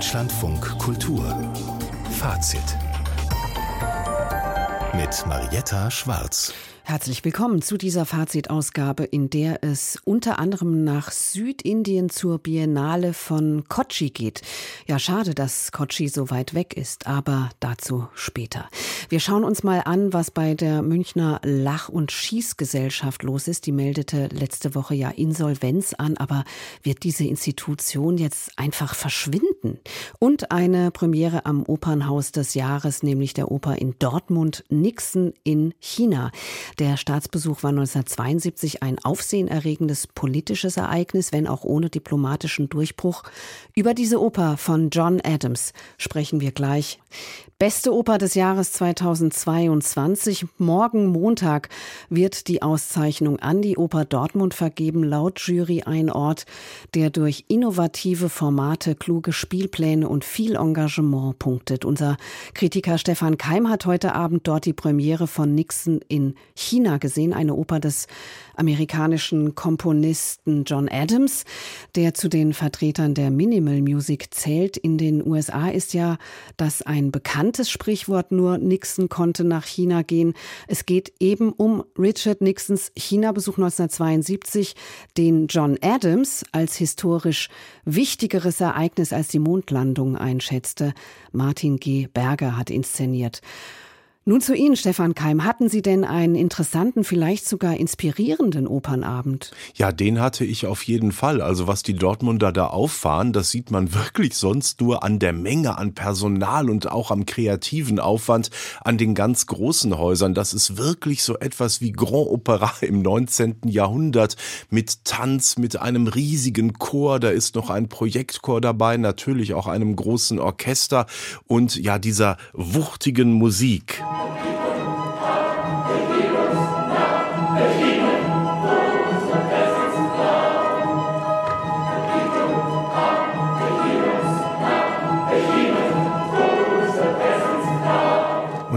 Deutschlandfunk Kultur Fazit mit Marietta Schwarz. Herzlich willkommen zu dieser Fazitausgabe, in der es unter anderem nach Südindien zur Biennale von Kochi geht. Ja, schade, dass Kochi so weit weg ist, aber dazu später. Wir schauen uns mal an, was bei der Münchner Lach- und Schießgesellschaft los ist. Die meldete letzte Woche ja Insolvenz an, aber wird diese Institution jetzt einfach verschwinden? Und eine Premiere am Opernhaus des Jahres, nämlich der Oper in Dortmund, Nixon in China. Der Staatsbesuch war 1972 ein aufsehenerregendes politisches Ereignis, wenn auch ohne diplomatischen Durchbruch. Über diese Oper von John Adams sprechen wir gleich. Beste Oper des Jahres 2022. Morgen Montag wird die Auszeichnung an die Oper Dortmund vergeben. Laut Jury ein Ort, der durch innovative Formate, kluge Spielpläne und viel Engagement punktet. Unser Kritiker Stefan Keim hat heute Abend dort die Premiere von Nixon in China gesehen, eine Oper des amerikanischen Komponisten John Adams, der zu den Vertretern der Minimal Music zählt. In den USA ist ja das ein bekanntes Sprichwort, nur Nixon konnte nach China gehen. Es geht eben um Richard Nixons China-Besuch 1972, den John Adams als historisch wichtigeres Ereignis als die Mondlandung einschätzte. Martin G. Berger hat inszeniert. Nun zu Ihnen, Stefan Keim. Hatten Sie denn einen interessanten, vielleicht sogar inspirierenden Opernabend? Ja, den hatte ich auf jeden Fall. Also was die Dortmunder da auffahren, das sieht man wirklich sonst nur an der Menge an Personal und auch am kreativen Aufwand an den ganz großen Häusern. Das ist wirklich so etwas wie Grand Opera im 19. Jahrhundert mit Tanz, mit einem riesigen Chor. Da ist noch ein Projektchor dabei, natürlich auch einem großen Orchester und ja, dieser wuchtigen Musik.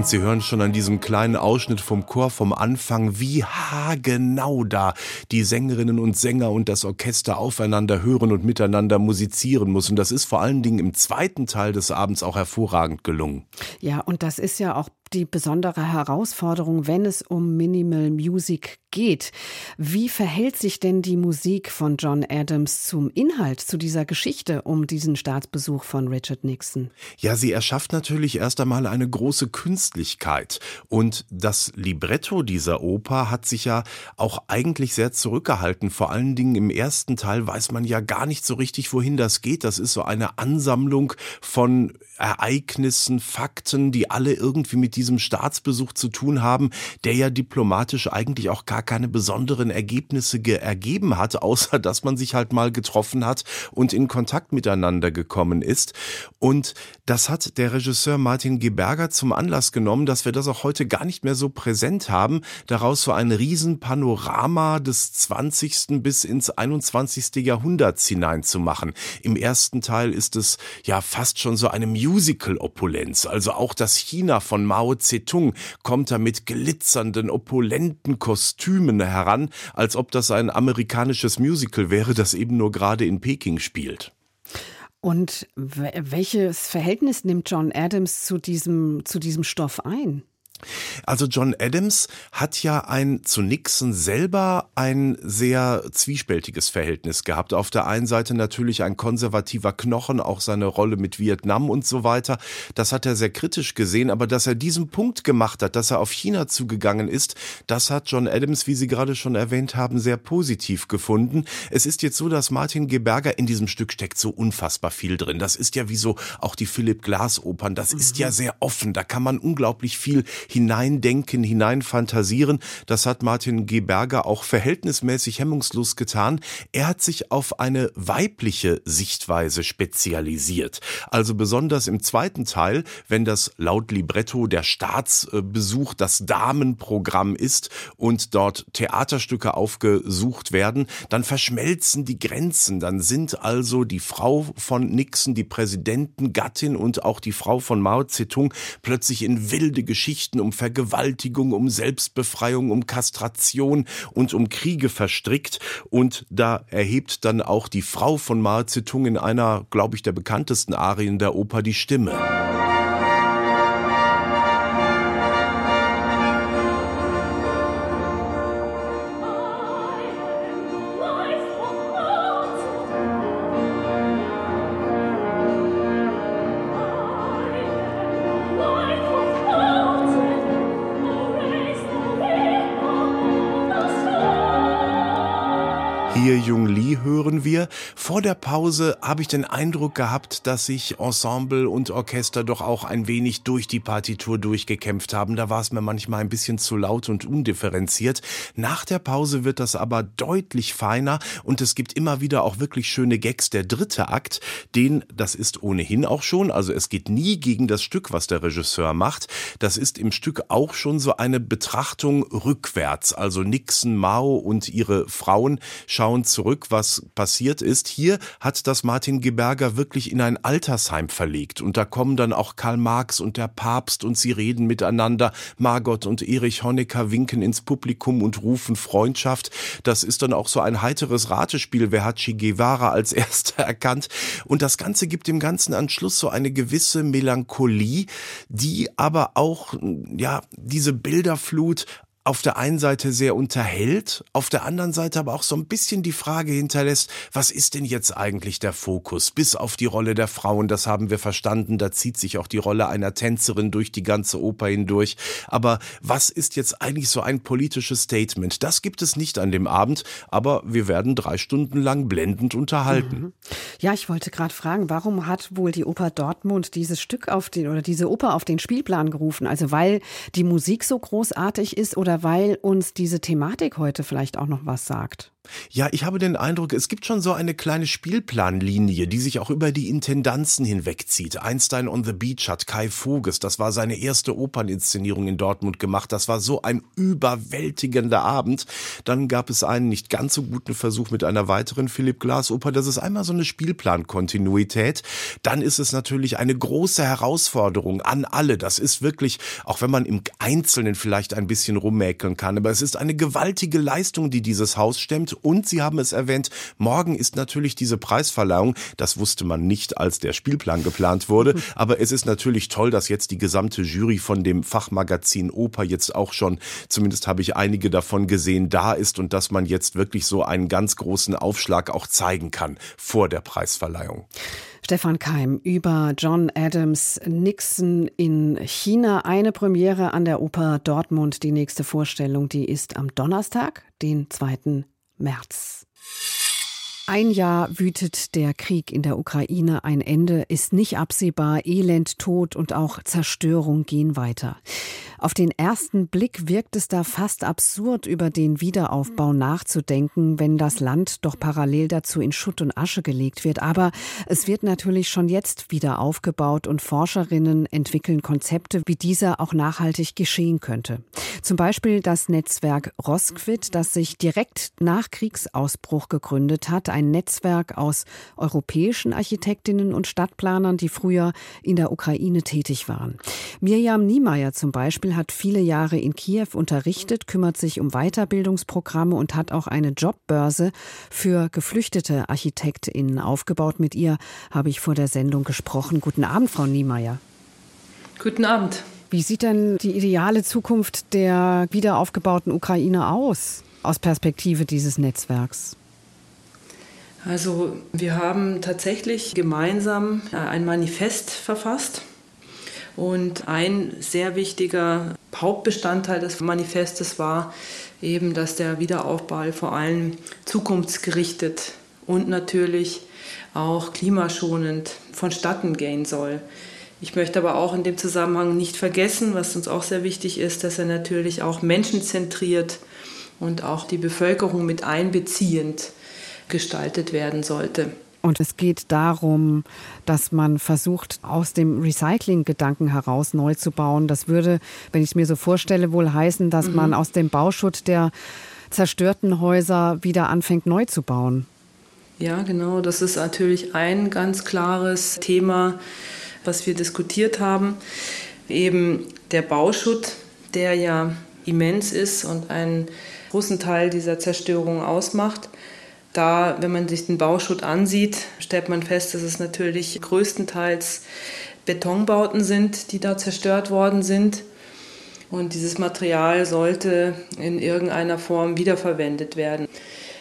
Und Sie hören schon an diesem kleinen Ausschnitt vom Chor vom Anfang, wie haargenau da die Sängerinnen und Sänger und das Orchester aufeinander hören und miteinander musizieren muss. Und das ist vor allen Dingen im zweiten Teil des Abends auch hervorragend gelungen. Ja, und das ist ja auch die besondere Herausforderung, wenn es um Minimal Music geht. Wie verhält sich denn die Musik von John Adams zum Inhalt, zu dieser Geschichte um diesen Staatsbesuch von Richard Nixon? Ja, sie erschafft natürlich erst einmal eine große Künstlichkeit. Und das Libretto dieser Oper hat sich ja auch eigentlich sehr zurückgehalten. Vor allen Dingen im ersten Teil weiß man ja gar nicht so richtig, wohin das geht. Das ist so eine Ansammlung von Ereignissen, Fakten, die alle irgendwie mit diesem Staatsbesuch zu tun haben, der ja diplomatisch eigentlich auch gar keine besonderen Ergebnisse ergeben hat, außer dass man sich halt mal getroffen hat und in Kontakt miteinander gekommen ist. Und das hat der Regisseur Martin Geberger zum Anlass genommen, dass wir das auch heute gar nicht mehr so präsent haben, daraus so ein Riesenpanorama des 20. bis ins 21. Jahrhunderts hineinzumachen. Im ersten Teil ist es ja fast schon so eine Musical-Opulenz, also auch das China von Mao Zedong kommt da mit glitzernden, opulenten Kostümen heran, als ob das ein amerikanisches Musical wäre, das eben nur gerade in Peking spielt. Und welches Verhältnis nimmt John Adams zu diesem, zu diesem Stoff ein? Also John Adams hat ja ein zu Nixon selber ein sehr zwiespältiges Verhältnis gehabt. Auf der einen Seite natürlich ein konservativer Knochen, auch seine Rolle mit Vietnam und so weiter. Das hat er sehr kritisch gesehen, aber dass er diesen Punkt gemacht hat, dass er auf China zugegangen ist, das hat John Adams, wie Sie gerade schon erwähnt haben, sehr positiv gefunden. Es ist jetzt so, dass Martin Geberger in diesem Stück steckt so unfassbar viel drin. Das ist ja wie so auch die Philipp Glass Opern. Das ist ja mhm. sehr offen. Da kann man unglaublich viel hineindenken, hineinfantasieren. Das hat Martin G. Berger auch verhältnismäßig hemmungslos getan. Er hat sich auf eine weibliche Sichtweise spezialisiert. Also besonders im zweiten Teil, wenn das laut Libretto der Staatsbesuch das Damenprogramm ist und dort Theaterstücke aufgesucht werden, dann verschmelzen die Grenzen. Dann sind also die Frau von Nixon, die Präsidentengattin und auch die Frau von Mao Zedong plötzlich in wilde Geschichten Geschichten um Vergewaltigung, um Selbstbefreiung, um Kastration und um Kriege verstrickt. Und da erhebt dann auch die Frau von Mao Zedong in einer, glaube ich, der bekanntesten Arien der Oper die Stimme. Wir. Vor der Pause habe ich den Eindruck gehabt, dass sich Ensemble und Orchester doch auch ein wenig durch die Partitur durchgekämpft haben. Da war es mir manchmal ein bisschen zu laut und undifferenziert. Nach der Pause wird das aber deutlich feiner und es gibt immer wieder auch wirklich schöne Gags. Der dritte Akt, den, das ist ohnehin auch schon, also es geht nie gegen das Stück, was der Regisseur macht. Das ist im Stück auch schon so eine Betrachtung rückwärts. Also Nixon, Mao und ihre Frauen schauen zurück, was passiert ist. Hier hat das Martin Geberger wirklich in ein Altersheim verlegt. Und da kommen dann auch Karl Marx und der Papst und sie reden miteinander. Margot und Erich Honecker winken ins Publikum und rufen Freundschaft. Das ist dann auch so ein heiteres Ratespiel. Wer hat Che Guevara als erster erkannt? Und das Ganze gibt dem ganzen Anschluss so eine gewisse Melancholie, die aber auch, ja, diese Bilderflut auf der einen Seite sehr unterhält, auf der anderen Seite aber auch so ein bisschen die Frage hinterlässt, was ist denn jetzt eigentlich der Fokus? Bis auf die Rolle der Frauen, das haben wir verstanden, da zieht sich auch die Rolle einer Tänzerin durch die ganze Oper hindurch. Aber was ist jetzt eigentlich so ein politisches Statement? Das gibt es nicht an dem Abend, aber wir werden drei Stunden lang blendend unterhalten. Mhm. Ja, ich wollte gerade fragen, warum hat wohl die Oper Dortmund dieses Stück auf den oder diese Oper auf den Spielplan gerufen? Also weil die Musik so großartig ist oder oder weil uns diese Thematik heute vielleicht auch noch was sagt? Ja, ich habe den Eindruck, es gibt schon so eine kleine Spielplanlinie, die sich auch über die Intendanzen hinwegzieht. Einstein on the Beach hat Kai Voges, das war seine erste Operninszenierung in Dortmund gemacht. Das war so ein überwältigender Abend. Dann gab es einen nicht ganz so guten Versuch mit einer weiteren Philipp Glass Oper. Das ist einmal so eine Spielplankontinuität. Dann ist es natürlich eine große Herausforderung an alle. Das ist wirklich, auch wenn man im Einzelnen vielleicht ein bisschen rummäkeln kann, aber es ist eine gewaltige Leistung, die dieses Haus stemmt und Sie haben es erwähnt, morgen ist natürlich diese Preisverleihung. Das wusste man nicht, als der Spielplan geplant wurde. Aber es ist natürlich toll, dass jetzt die gesamte Jury von dem Fachmagazin Oper jetzt auch schon, zumindest habe ich einige davon gesehen, da ist und dass man jetzt wirklich so einen ganz großen Aufschlag auch zeigen kann vor der Preisverleihung. Stefan Keim über John Adams Nixon in China. Eine Premiere an der Oper Dortmund. Die nächste Vorstellung, die ist am Donnerstag, den 2. März. Ein Jahr wütet der Krieg in der Ukraine, ein Ende ist nicht absehbar, Elend, Tod und auch Zerstörung gehen weiter. Auf den ersten Blick wirkt es da fast absurd, über den Wiederaufbau nachzudenken, wenn das Land doch parallel dazu in Schutt und Asche gelegt wird. Aber es wird natürlich schon jetzt wieder aufgebaut und Forscherinnen entwickeln Konzepte, wie dieser auch nachhaltig geschehen könnte. Zum Beispiel das Netzwerk Rosquit, das sich direkt nach Kriegsausbruch gegründet hat. Ein Netzwerk aus europäischen Architektinnen und Stadtplanern, die früher in der Ukraine tätig waren. Mirjam Niemeyer zum Beispiel hat viele Jahre in Kiew unterrichtet, kümmert sich um Weiterbildungsprogramme und hat auch eine Jobbörse für geflüchtete ArchitektInnen aufgebaut. Mit ihr habe ich vor der Sendung gesprochen. Guten Abend, Frau Niemeyer. Guten Abend. Wie sieht denn die ideale Zukunft der wiederaufgebauten Ukraine aus, aus Perspektive dieses Netzwerks? Also wir haben tatsächlich gemeinsam ein Manifest verfasst und ein sehr wichtiger Hauptbestandteil des Manifestes war eben, dass der Wiederaufbau vor allem zukunftsgerichtet und natürlich auch klimaschonend vonstatten gehen soll. Ich möchte aber auch in dem Zusammenhang nicht vergessen, was uns auch sehr wichtig ist, dass er natürlich auch menschenzentriert und auch die Bevölkerung mit einbeziehend gestaltet werden sollte. Und es geht darum, dass man versucht, aus dem Recycling-Gedanken heraus neu zu bauen. Das würde, wenn ich es mir so vorstelle, wohl heißen, dass mhm. man aus dem Bauschutt der zerstörten Häuser wieder anfängt, neu zu bauen. Ja, genau. Das ist natürlich ein ganz klares Thema, was wir diskutiert haben. Eben der Bauschutt der ja immens ist und einen großen Teil dieser Zerstörung ausmacht. Da, wenn man sich den Bauschutt ansieht, stellt man fest, dass es natürlich größtenteils Betonbauten sind, die da zerstört worden sind. Und dieses Material sollte in irgendeiner Form wiederverwendet werden.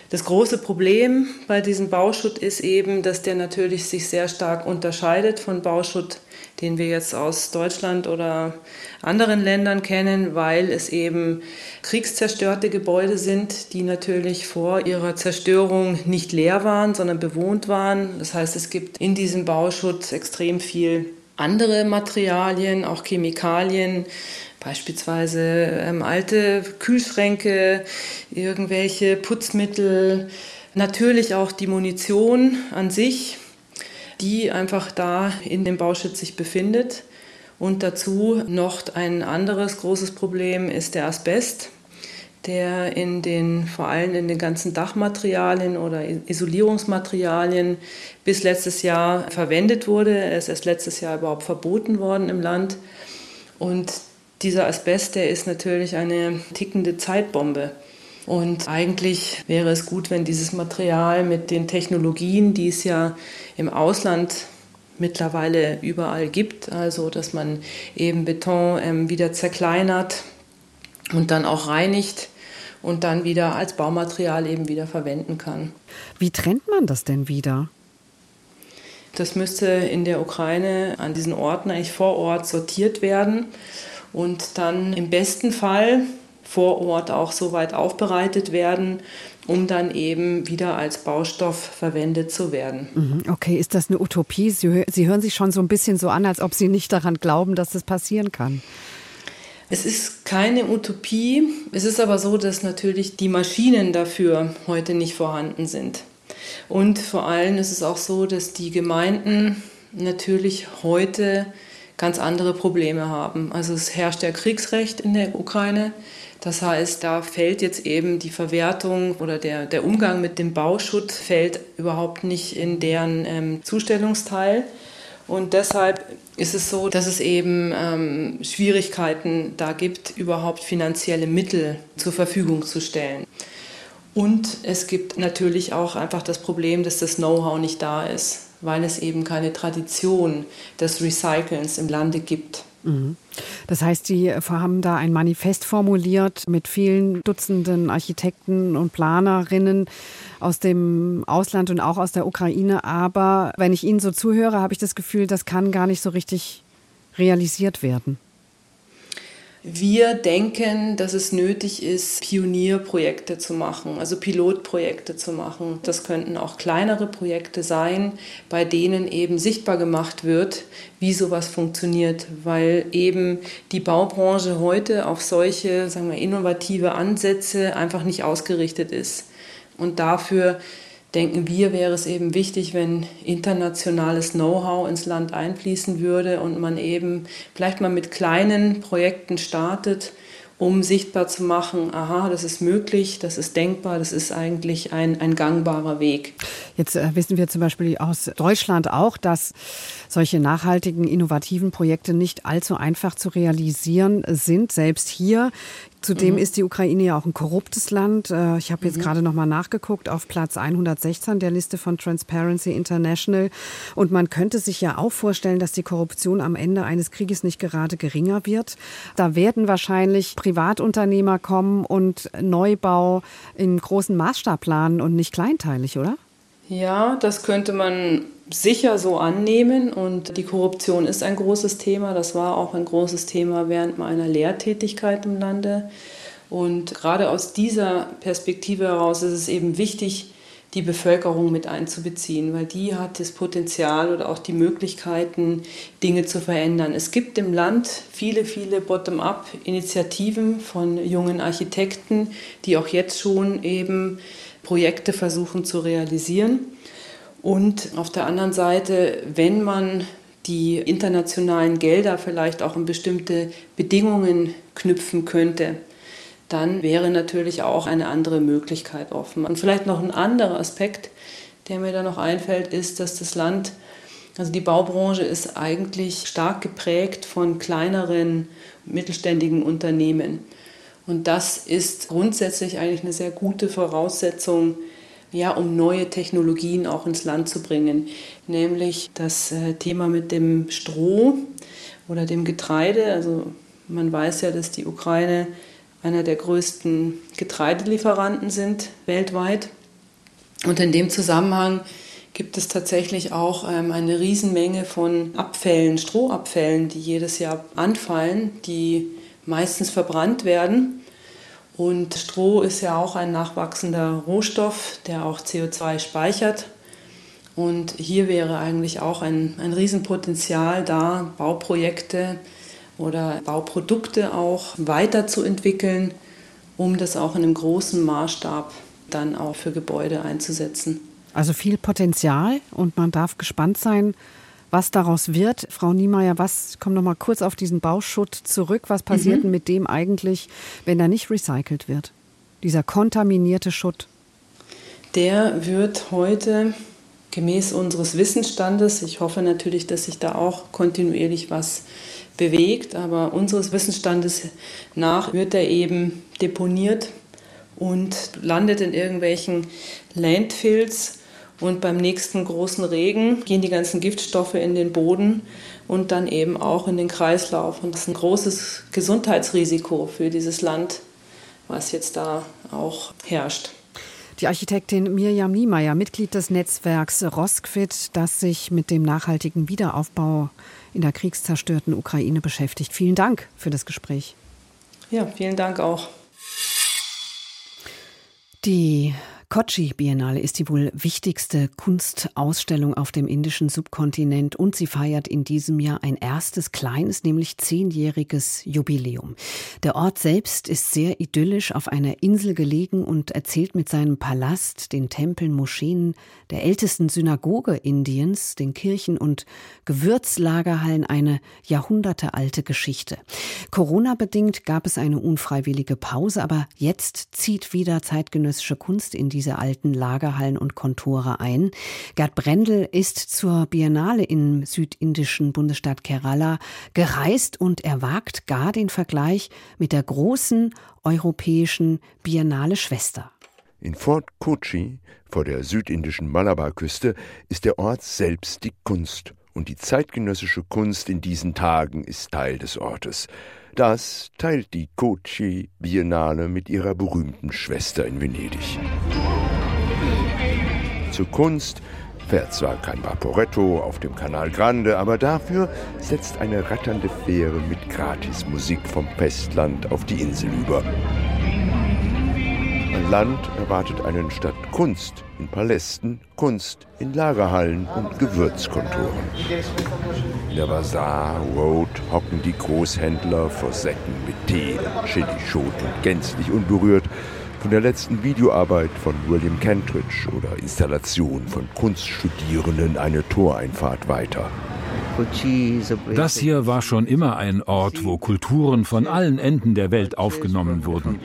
Das große Problem bei diesem Bauschutt ist eben, dass der natürlich sich sehr stark unterscheidet von Bauschutt, den wir jetzt aus Deutschland oder anderen Ländern kennen, weil es eben kriegszerstörte Gebäude sind, die natürlich vor ihrer Zerstörung nicht leer waren, sondern bewohnt waren. Das heißt, es gibt in diesem Bauschutt extrem viel andere Materialien, auch Chemikalien, beispielsweise ähm, alte Kühlschränke, irgendwelche Putzmittel, natürlich auch die Munition an sich, die einfach da in dem Bauschutz sich befindet. Und dazu noch ein anderes großes Problem ist der Asbest, der in den, vor allem in den ganzen Dachmaterialien oder Isolierungsmaterialien bis letztes Jahr verwendet wurde. Er ist erst letztes Jahr überhaupt verboten worden im Land. Und dieser Asbest, der ist natürlich eine tickende Zeitbombe. Und eigentlich wäre es gut, wenn dieses Material mit den Technologien, die es ja im Ausland mittlerweile überall gibt. Also dass man eben Beton ähm, wieder zerkleinert und dann auch reinigt und dann wieder als Baumaterial eben wieder verwenden kann. Wie trennt man das denn wieder? Das müsste in der Ukraine an diesen Orten eigentlich vor Ort sortiert werden und dann im besten Fall vor Ort auch so weit aufbereitet werden, um dann eben wieder als Baustoff verwendet zu werden. Mhm, okay, ist das eine Utopie? Sie, Sie hören sich schon so ein bisschen so an, als ob Sie nicht daran glauben, dass das passieren kann. Es ist keine Utopie. Es ist aber so, dass natürlich die Maschinen dafür heute nicht vorhanden sind. Und vor allem ist es auch so, dass die Gemeinden natürlich heute ganz andere Probleme haben. Also es herrscht ja Kriegsrecht in der Ukraine. Das heißt, da fällt jetzt eben die Verwertung oder der, der Umgang mit dem Bauschutt fällt überhaupt nicht in deren ähm, Zustellungsteil. Und deshalb ist es so, dass es eben ähm, Schwierigkeiten da gibt, überhaupt finanzielle Mittel zur Verfügung zu stellen. Und es gibt natürlich auch einfach das Problem, dass das Know-how nicht da ist, weil es eben keine Tradition des Recycelns im Lande gibt. Mhm. Das heißt, Sie haben da ein Manifest formuliert mit vielen Dutzenden Architekten und Planerinnen aus dem Ausland und auch aus der Ukraine. Aber wenn ich Ihnen so zuhöre, habe ich das Gefühl, das kann gar nicht so richtig realisiert werden. Wir denken, dass es nötig ist, Pionierprojekte zu machen, also Pilotprojekte zu machen. Das könnten auch kleinere Projekte sein, bei denen eben sichtbar gemacht wird, wie sowas funktioniert, weil eben die Baubranche heute auf solche, sagen wir, innovative Ansätze einfach nicht ausgerichtet ist. Und dafür denken wir, wäre es eben wichtig, wenn internationales Know-how ins Land einfließen würde und man eben vielleicht mal mit kleinen Projekten startet, um sichtbar zu machen, aha, das ist möglich, das ist denkbar, das ist eigentlich ein, ein gangbarer Weg. Jetzt äh, wissen wir zum Beispiel aus Deutschland auch, dass solche nachhaltigen, innovativen Projekte nicht allzu einfach zu realisieren sind. Selbst hier Zudem mhm. ist die Ukraine ja auch ein korruptes Land. Äh, ich habe jetzt mhm. gerade noch mal nachgeguckt auf Platz 116 der Liste von Transparency International. Und man könnte sich ja auch vorstellen, dass die Korruption am Ende eines Krieges nicht gerade geringer wird. Da werden wahrscheinlich Privatunternehmer kommen und Neubau in großem Maßstab planen und nicht kleinteilig, oder? Ja, das könnte man sicher so annehmen und die Korruption ist ein großes Thema. Das war auch ein großes Thema während meiner Lehrtätigkeit im Lande. Und gerade aus dieser Perspektive heraus ist es eben wichtig, die Bevölkerung mit einzubeziehen, weil die hat das Potenzial oder auch die Möglichkeiten, Dinge zu verändern. Es gibt im Land viele, viele Bottom-up-Initiativen von jungen Architekten, die auch jetzt schon eben Projekte versuchen zu realisieren. Und auf der anderen Seite, wenn man die internationalen Gelder vielleicht auch an bestimmte Bedingungen knüpfen könnte, dann wäre natürlich auch eine andere Möglichkeit offen. Und vielleicht noch ein anderer Aspekt, der mir da noch einfällt, ist, dass das Land Also die Baubranche ist eigentlich stark geprägt von kleineren mittelständigen Unternehmen. Und das ist grundsätzlich eigentlich eine sehr gute Voraussetzung, ja, um neue Technologien auch ins Land zu bringen. Nämlich das äh, Thema mit dem Stroh oder dem Getreide. Also man weiß ja, dass die Ukraine einer der größten Getreidelieferanten sind weltweit. Und in dem Zusammenhang gibt es tatsächlich auch ähm, eine Riesenmenge von Abfällen, Strohabfällen, die jedes Jahr anfallen, die meistens verbrannt werden. Und Stroh ist ja auch ein nachwachsender Rohstoff, der auch CO2 speichert. Und hier wäre eigentlich auch ein, ein Riesenpotenzial da, Bauprojekte oder Bauprodukte auch weiterzuentwickeln, um das auch in einem großen Maßstab dann auch für Gebäude einzusetzen. Also viel Potenzial und man darf gespannt sein, was daraus wird. Frau Niemeyer, was, komm noch mal kurz auf diesen Bauschutt zurück. Was passiert mhm. denn mit dem eigentlich, wenn er nicht recycelt wird? Dieser kontaminierte Schutt. Der wird heute gemäß unseres Wissensstandes, ich hoffe natürlich, dass sich da auch kontinuierlich was bewegt, aber unseres Wissensstandes nach wird er eben deponiert und landet in irgendwelchen Landfills und beim nächsten großen Regen gehen die ganzen Giftstoffe in den Boden und dann eben auch in den Kreislauf. Und das ist ein großes Gesundheitsrisiko für dieses Land, was jetzt da auch herrscht. Die Architektin Mirjam Niemeyer, Mitglied des Netzwerks Roskvit, das sich mit dem nachhaltigen Wiederaufbau in der kriegszerstörten Ukraine beschäftigt. Vielen Dank für das Gespräch. Ja, vielen Dank auch. Die Kochi Biennale ist die wohl wichtigste Kunstausstellung auf dem indischen Subkontinent und sie feiert in diesem Jahr ein erstes kleines, nämlich zehnjähriges Jubiläum. Der Ort selbst ist sehr idyllisch auf einer Insel gelegen und erzählt mit seinem Palast, den Tempeln, Moscheen, der ältesten Synagoge Indiens, den Kirchen und Gewürzlagerhallen eine jahrhundertealte Geschichte. Corona-bedingt gab es eine unfreiwillige Pause, aber jetzt zieht wieder zeitgenössische Kunst in die diese alten Lagerhallen und Kontore ein. Gerd Brendel ist zur Biennale im südindischen Bundesstaat Kerala gereist und er wagt gar den Vergleich mit der großen europäischen Biennale Schwester. In Fort Kochi, vor der südindischen Malabarküste, ist der Ort selbst die Kunst. Und die zeitgenössische Kunst in diesen Tagen ist Teil des Ortes. Das teilt die Kochi Biennale mit ihrer berühmten Schwester in Venedig. Zur Kunst fährt zwar kein Vaporetto auf dem Canal Grande, aber dafür setzt eine ratternde Fähre mit Gratismusik vom Festland auf die Insel über. Ein Land erwartet einen statt Kunst in Palästen, Kunst in Lagerhallen und Gewürzkontoren. In der Bazaar Road hocken die Großhändler vor Säcken mit Tee, Chili-Schot und gänzlich unberührt von der letzten Videoarbeit von William Kentridge oder Installation von Kunststudierenden eine Toreinfahrt weiter. Das hier war schon immer ein Ort, wo Kulturen von allen Enden der Welt aufgenommen wurden.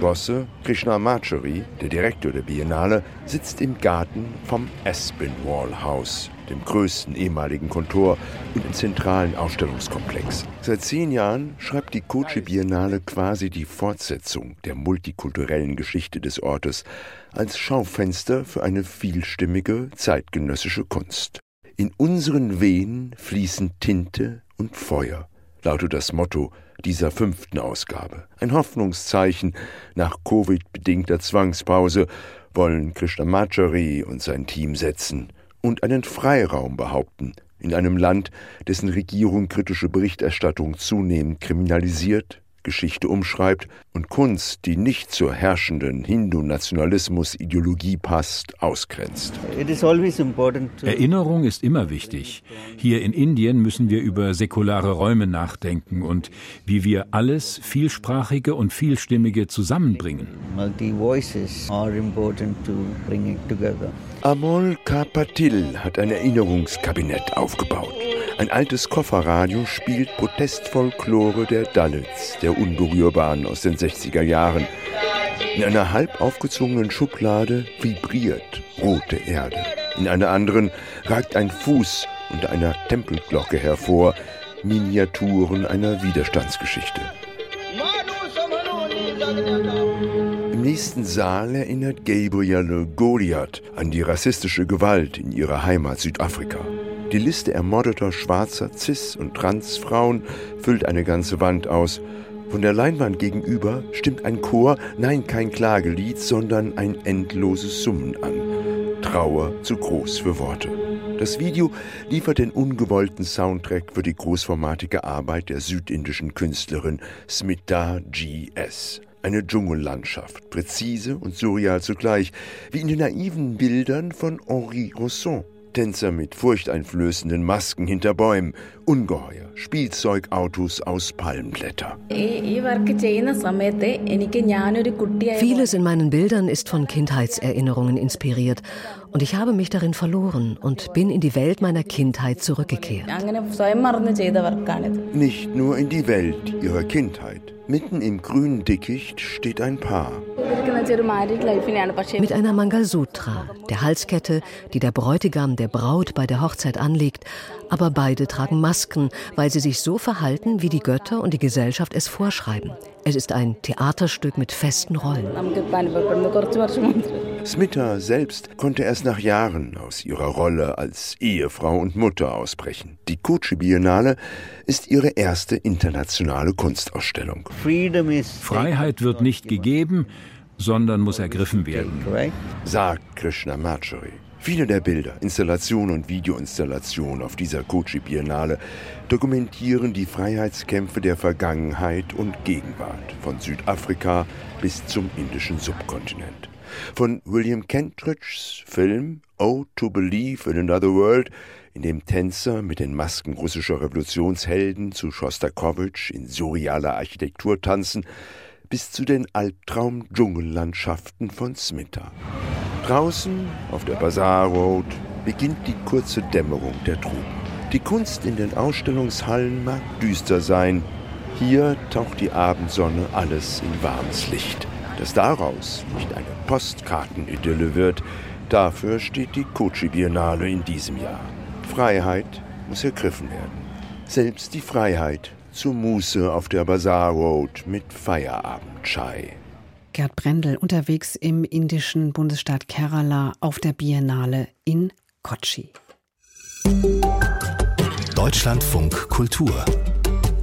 Bosse Krishna Machari, der Direktor der Biennale, sitzt im Garten vom Aspinwall House, dem größten ehemaligen Kontor und im zentralen Ausstellungskomplex. Seit zehn Jahren schreibt die Kochi Biennale quasi die Fortsetzung der multikulturellen Geschichte des Ortes als Schaufenster für eine vielstimmige zeitgenössische Kunst. In unseren Wehen fließen Tinte und Feuer, lautet das Motto dieser fünften Ausgabe. Ein Hoffnungszeichen nach Covid-bedingter Zwangspause wollen Krishnamachari und sein Team setzen und einen Freiraum behaupten in einem Land, dessen Regierung kritische Berichterstattung zunehmend kriminalisiert, Geschichte umschreibt und Kunst, die nicht zur herrschenden Hindu-Nationalismus-Ideologie passt, ausgrenzt. Erinnerung ist immer wichtig. Hier in Indien müssen wir über säkulare Räume nachdenken und wie wir alles Vielsprachige und Vielstimmige zusammenbringen. Amol Kapatil hat ein Erinnerungskabinett aufgebaut. Ein altes Kofferradio spielt Protestfolklore der Dalits, der Unberührbaren aus den 60er Jahren. In einer halb aufgezogenen Schublade vibriert rote Erde. In einer anderen ragt ein Fuß unter einer Tempelglocke hervor, Miniaturen einer Widerstandsgeschichte. Im nächsten Saal erinnert Gabrielle Goliath an die rassistische Gewalt in ihrer Heimat Südafrika. Die Liste ermordeter schwarzer Cis- und Transfrauen füllt eine ganze Wand aus. Von der Leinwand gegenüber stimmt ein Chor, nein, kein Klagelied, sondern ein endloses Summen an. Trauer zu groß für Worte. Das Video liefert den ungewollten Soundtrack für die großformatige Arbeit der südindischen Künstlerin Smita G.S eine Dschungellandschaft, präzise und surreal zugleich, wie in den naiven Bildern von Henri Rousson. Tänzer mit furchteinflößenden Masken hinter Bäumen, Ungeheuer, Spielzeugautos aus Palmblätter. Vieles in meinen Bildern ist von Kindheitserinnerungen inspiriert und ich habe mich darin verloren und bin in die Welt meiner Kindheit zurückgekehrt. Nicht nur in die Welt ihrer Kindheit. Mitten im grünen Dickicht steht ein Paar. Mit einer Mangalsutra, der Halskette, die der Bräutigam der Braut bei der Hochzeit anlegt, aber beide tragen Masken, weil sie sich so verhalten, wie die Götter und die Gesellschaft es vorschreiben. Es ist ein Theaterstück mit festen Rollen. Smita selbst konnte erst nach Jahren aus ihrer Rolle als Ehefrau und Mutter ausbrechen. Die Kochi Biennale ist ihre erste internationale Kunstausstellung. Freiheit wird nicht gegeben, sondern muss ergriffen werden, sagt Krishna Machari. Viele der Bilder, Installationen und Videoinstallationen auf dieser Kochi Biennale dokumentieren die Freiheitskämpfe der Vergangenheit und Gegenwart von Südafrika bis zum indischen Subkontinent. Von William Kentridges Film Oh to Believe in Another World, in dem Tänzer mit den Masken russischer Revolutionshelden zu Schostakowitsch in surrealer Architektur tanzen, bis zu den Albtraum-Dschungellandschaften von Smita. Draußen auf der Bazaar Road beginnt die kurze Dämmerung der Truppen. Die Kunst in den Ausstellungshallen mag düster sein. Hier taucht die Abendsonne alles in warmes Licht. Dass daraus nicht eine Postkartenidylle wird, dafür steht die Kochi Biennale in diesem Jahr. Freiheit muss ergriffen werden. Selbst die Freiheit zur Muße auf der Bazaar Road mit Feierabend-Chai. Gerd Brendel unterwegs im indischen Bundesstaat Kerala auf der Biennale in Kochi. Deutschlandfunk Kultur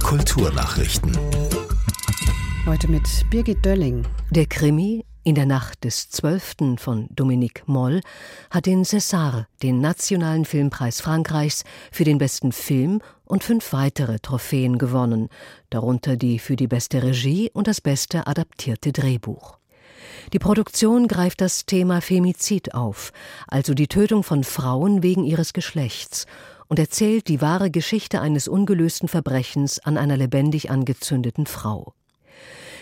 Kulturnachrichten Heute mit Birgit Dölling. Der Krimi in der Nacht des 12. von Dominique Moll hat den César, den nationalen Filmpreis Frankreichs, für den besten Film und fünf weitere Trophäen gewonnen, darunter die für die beste Regie und das beste adaptierte Drehbuch. Die Produktion greift das Thema Femizid auf, also die Tötung von Frauen wegen ihres Geschlechts, und erzählt die wahre Geschichte eines ungelösten Verbrechens an einer lebendig angezündeten Frau.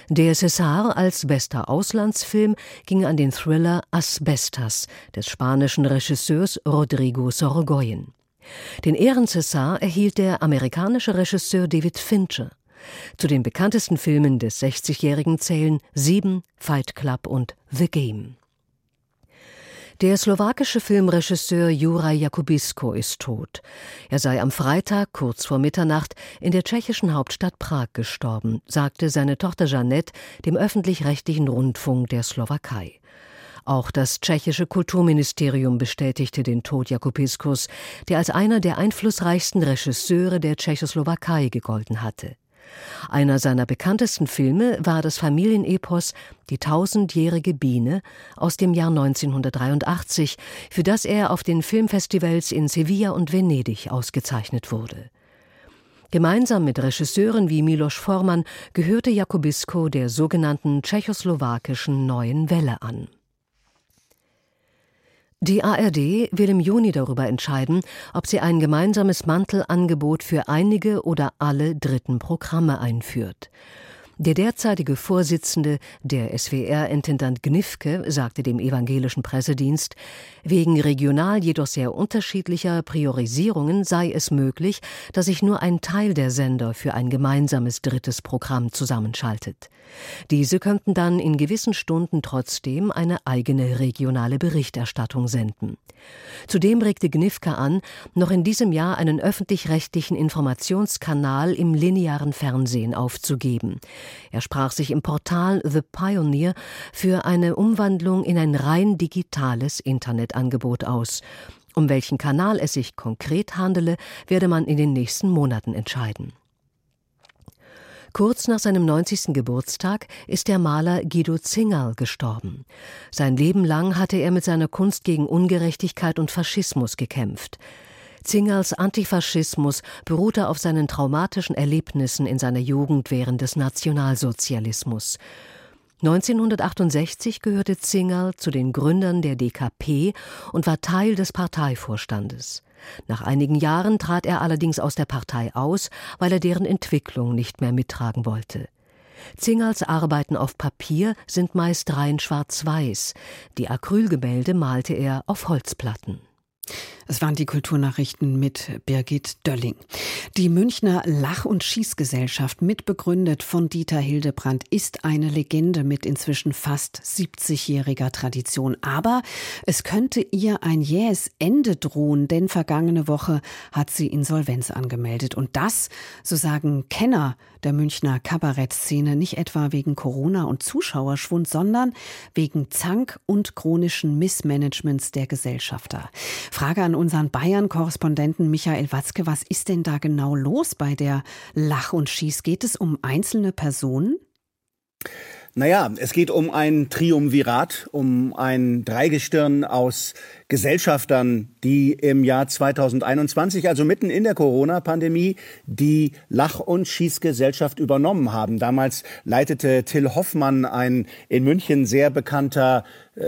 Der César als bester Auslandsfilm ging an den Thriller Asbestas des spanischen Regisseurs Rodrigo Sorogoyen. Den Ehren-César erhielt der amerikanische Regisseur David Fincher. Zu den bekanntesten Filmen des 60-Jährigen zählen Sieben, Fight Club und The Game. Der slowakische Filmregisseur Juraj Jakubisko ist tot. Er sei am Freitag kurz vor Mitternacht in der tschechischen Hauptstadt Prag gestorben, sagte seine Tochter Jeanette dem öffentlich-rechtlichen Rundfunk der Slowakei. Auch das tschechische Kulturministerium bestätigte den Tod Jakubiskos, der als einer der einflussreichsten Regisseure der Tschechoslowakei gegolten hatte. Einer seiner bekanntesten Filme war das Familienepos Die tausendjährige Biene aus dem Jahr 1983, für das er auf den Filmfestivals in Sevilla und Venedig ausgezeichnet wurde. Gemeinsam mit Regisseuren wie Milos Forman gehörte Jakubisko der sogenannten tschechoslowakischen Neuen Welle an. Die ARD will im Juni darüber entscheiden, ob sie ein gemeinsames Mantelangebot für einige oder alle dritten Programme einführt. Der derzeitige Vorsitzende, der SWR-Intendant Gnifke, sagte dem evangelischen Pressedienst, wegen regional jedoch sehr unterschiedlicher Priorisierungen sei es möglich, dass sich nur ein Teil der Sender für ein gemeinsames drittes Programm zusammenschaltet. Diese könnten dann in gewissen Stunden trotzdem eine eigene regionale Berichterstattung senden. Zudem regte Gnifke an, noch in diesem Jahr einen öffentlich-rechtlichen Informationskanal im linearen Fernsehen aufzugeben. Er sprach sich im Portal The Pioneer für eine Umwandlung in ein rein digitales Internetangebot aus. Um welchen Kanal es sich konkret handele, werde man in den nächsten Monaten entscheiden. Kurz nach seinem 90. Geburtstag ist der Maler Guido Zingerl gestorben. Sein Leben lang hatte er mit seiner Kunst gegen Ungerechtigkeit und Faschismus gekämpft. Zingerls Antifaschismus beruhte auf seinen traumatischen Erlebnissen in seiner Jugend während des Nationalsozialismus. 1968 gehörte Zingerl zu den Gründern der DKP und war Teil des Parteivorstandes. Nach einigen Jahren trat er allerdings aus der Partei aus, weil er deren Entwicklung nicht mehr mittragen wollte. Zingerls Arbeiten auf Papier sind meist rein schwarz-weiß. Die Acrylgemälde malte er auf Holzplatten. Es waren die Kulturnachrichten mit Birgit Dölling. Die Münchner Lach- und Schießgesellschaft, mitbegründet von Dieter Hildebrand, ist eine Legende mit inzwischen fast 70-jähriger Tradition. Aber es könnte ihr ein jähes Ende drohen, denn vergangene Woche hat sie Insolvenz angemeldet. Und das, so sagen Kenner der Münchner Kabarettszene, nicht etwa wegen Corona und Zuschauerschwund, sondern wegen Zank und chronischen Missmanagements der Gesellschafter. Frage an unseren Bayern-Korrespondenten Michael Watzke. Was ist denn da genau los bei der Lach und Schieß? Geht es um einzelne Personen? Naja, es geht um ein Triumvirat, um ein Dreigestirn aus Gesellschaftern, die im Jahr 2021, also mitten in der Corona-Pandemie, die Lach- und Schießgesellschaft übernommen haben. Damals leitete Till Hoffmann, ein in München sehr bekannter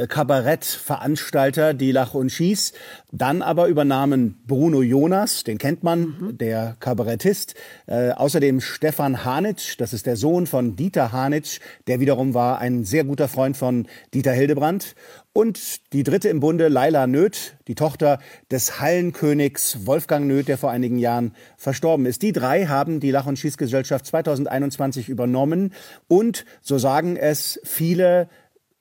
Kabarettveranstalter, die Lach und Schieß. Dann aber übernahmen Bruno Jonas, den kennt man, mhm. der Kabarettist. Äh, außerdem Stefan Hanitsch, das ist der Sohn von Dieter Hanitsch, der wiederum war ein sehr guter Freund von Dieter Hildebrand. Und die dritte im Bunde, Laila Nöth, die Tochter des Hallenkönigs Wolfgang Nöth, der vor einigen Jahren verstorben ist. Die drei haben die Lach- und Schießgesellschaft 2021 übernommen und, so sagen es viele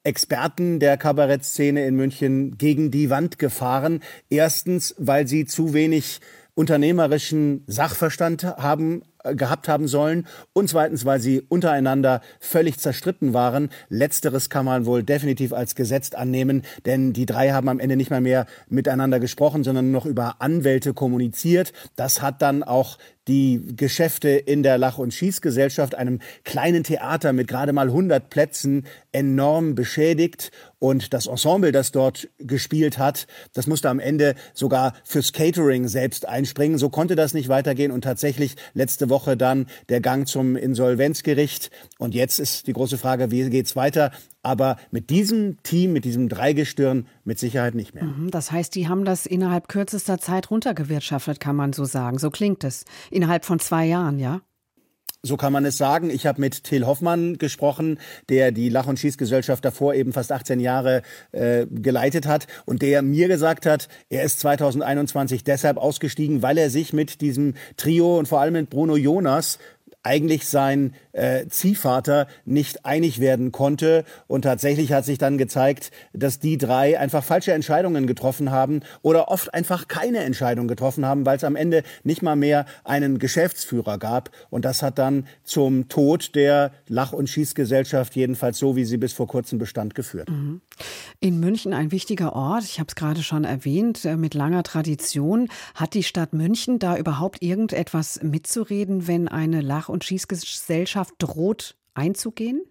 Experten der Kabarettszene in München gegen die Wand gefahren. Erstens, weil sie zu wenig unternehmerischen Sachverstand haben gehabt haben sollen und zweitens, weil sie untereinander völlig zerstritten waren. Letzteres kann man wohl definitiv als gesetzt annehmen, denn die drei haben am Ende nicht mal mehr miteinander gesprochen, sondern noch über Anwälte kommuniziert. Das hat dann auch die Geschäfte in der Lach- und Schießgesellschaft, einem kleinen Theater mit gerade mal 100 Plätzen, enorm beschädigt. Und das Ensemble, das dort gespielt hat, das musste am Ende sogar fürs Catering selbst einspringen. So konnte das nicht weitergehen. Und tatsächlich letzte Woche dann der Gang zum Insolvenzgericht. Und jetzt ist die große Frage, wie geht's weiter? aber mit diesem Team, mit diesem Dreigestirn mit Sicherheit nicht mehr. Mhm, das heißt, die haben das innerhalb kürzester Zeit runtergewirtschaftet, kann man so sagen. So klingt es. Innerhalb von zwei Jahren, ja? So kann man es sagen. Ich habe mit Till Hoffmann gesprochen, der die Lach- und Schießgesellschaft davor eben fast 18 Jahre äh, geleitet hat und der mir gesagt hat, er ist 2021 deshalb ausgestiegen, weil er sich mit diesem Trio und vor allem mit Bruno Jonas eigentlich sein äh, Ziehvater nicht einig werden konnte. Und tatsächlich hat sich dann gezeigt, dass die drei einfach falsche Entscheidungen getroffen haben oder oft einfach keine Entscheidung getroffen haben, weil es am Ende nicht mal mehr einen Geschäftsführer gab. Und das hat dann zum Tod der Lach- und Schießgesellschaft, jedenfalls so, wie sie bis vor kurzem bestand, geführt. Mhm. In München ein wichtiger Ort, ich habe es gerade schon erwähnt, äh, mit langer Tradition. Hat die Stadt München da überhaupt irgendetwas mitzureden, wenn eine Lach- und Schießgesellschaft droht einzugehen?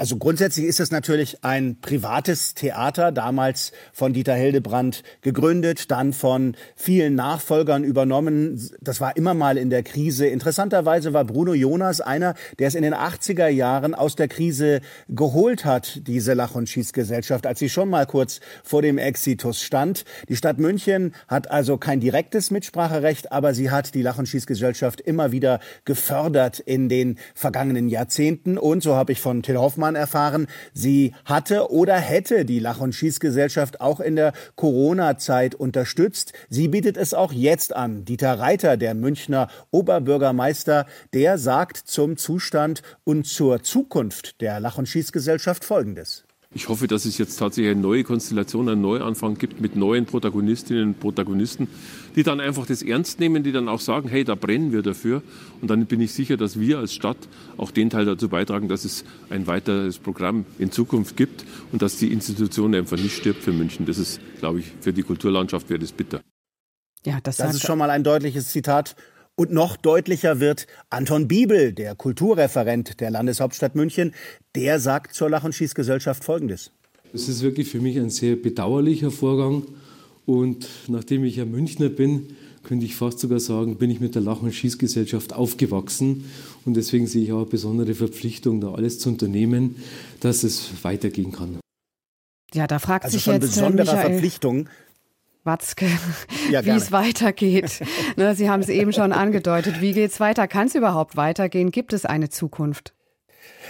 Also grundsätzlich ist es natürlich ein privates Theater, damals von Dieter Hildebrand gegründet, dann von vielen Nachfolgern übernommen. Das war immer mal in der Krise. Interessanterweise war Bruno Jonas einer, der es in den 80er Jahren aus der Krise geholt hat, diese Lach- und Schießgesellschaft, als sie schon mal kurz vor dem Exitus stand. Die Stadt München hat also kein direktes Mitspracherecht, aber sie hat die Lach- und Schießgesellschaft immer wieder gefördert in den vergangenen Jahrzehnten. Und so habe ich von Till Hoffmann Hoffmann erfahren, sie hatte oder hätte die Lach- und Schießgesellschaft auch in der Corona-Zeit unterstützt. Sie bietet es auch jetzt an. Dieter Reiter, der Münchner Oberbürgermeister, der sagt zum Zustand und zur Zukunft der Lach- und Schießgesellschaft Folgendes. Ich hoffe, dass es jetzt tatsächlich eine neue Konstellation, einen Neuanfang gibt mit neuen Protagonistinnen und Protagonisten, die dann einfach das ernst nehmen, die dann auch sagen, hey, da brennen wir dafür. Und dann bin ich sicher, dass wir als Stadt auch den Teil dazu beitragen, dass es ein weiteres Programm in Zukunft gibt und dass die Institution einfach nicht stirbt für München. Das ist, glaube ich, für die Kulturlandschaft wäre das bitter. Ja, das, das ist schon mal ein deutliches Zitat und noch deutlicher wird Anton Biebel, der Kulturreferent der Landeshauptstadt München, der sagt zur Lach- und Schießgesellschaft Folgendes. Es ist wirklich für mich ein sehr bedauerlicher Vorgang. Und nachdem ich ja Münchner bin, könnte ich fast sogar sagen, bin ich mit der Lach- und Schießgesellschaft aufgewachsen. Und deswegen sehe ich auch eine besondere Verpflichtung, da alles zu unternehmen, dass es weitergehen kann. Ja, da fragt also sich von jetzt besonderer Michael, Verpflichtung Watzke, ja, wie es weitergeht. ne, Sie haben es eben schon angedeutet. Wie geht es weiter? Kann es überhaupt weitergehen? Gibt es eine Zukunft?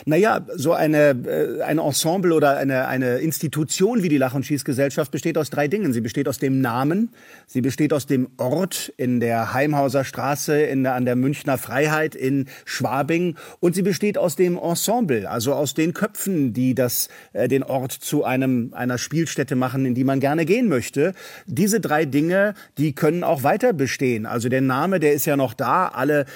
Naja, so eine, äh, ein Ensemble oder eine, eine Institution wie die Lach- und Schießgesellschaft besteht aus drei Dingen. Sie besteht aus dem Namen, sie besteht aus dem Ort in der Heimhauser Straße in, an der Münchner Freiheit in Schwabing und sie besteht aus dem Ensemble, also aus den Köpfen, die das, äh, den Ort zu einem, einer Spielstätte machen, in die man gerne gehen möchte. Diese drei Dinge, die können auch weiter bestehen. Also der Name, der ist ja noch da. Alle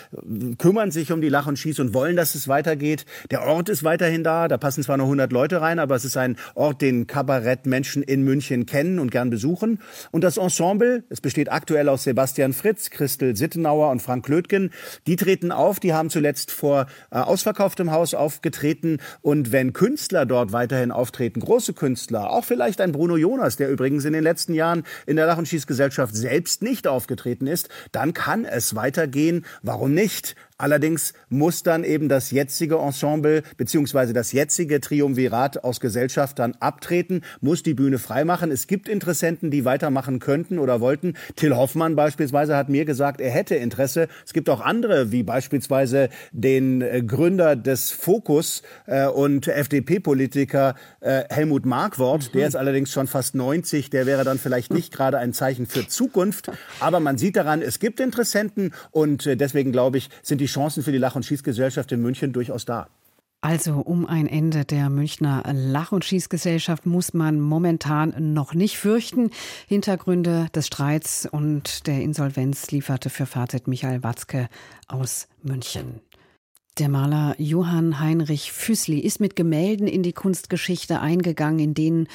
kümmern sich um die Lach- und Schieß und wollen, dass es weitergeht. Der Ort ist weiterhin da. Da passen zwar nur 100 Leute rein, aber es ist ein Ort, den Kabarettmenschen in München kennen und gern besuchen. Und das Ensemble, es besteht aktuell aus Sebastian Fritz, Christel Sittenauer und Frank Lötgen. Die treten auf. Die haben zuletzt vor äh, ausverkauftem Haus aufgetreten. Und wenn Künstler dort weiterhin auftreten, große Künstler, auch vielleicht ein Bruno Jonas, der übrigens in den letzten Jahren in der Lach- und Schießgesellschaft selbst nicht aufgetreten ist, dann kann es weitergehen. Warum nicht? Allerdings muss dann eben das jetzige Ensemble beziehungsweise das jetzige Triumvirat aus Gesellschaftern abtreten, muss die Bühne freimachen. Es gibt Interessenten, die weitermachen könnten oder wollten. Till Hoffmann beispielsweise hat mir gesagt, er hätte Interesse. Es gibt auch andere, wie beispielsweise den äh, Gründer des Fokus äh, und FDP-Politiker äh, Helmut Markwort. Der ist allerdings schon fast 90. Der wäre dann vielleicht nicht gerade ein Zeichen für Zukunft. Aber man sieht daran, es gibt Interessenten und äh, deswegen glaube ich, sind die Chancen für die Lach- und Schießgesellschaft in München durchaus da. Also um ein Ende der Münchner Lach- und Schießgesellschaft muss man momentan noch nicht fürchten. Hintergründe des Streits und der Insolvenz lieferte für Fazit Michael Watzke aus München. Der Maler Johann Heinrich Füßli ist mit Gemälden in die Kunstgeschichte eingegangen, in denen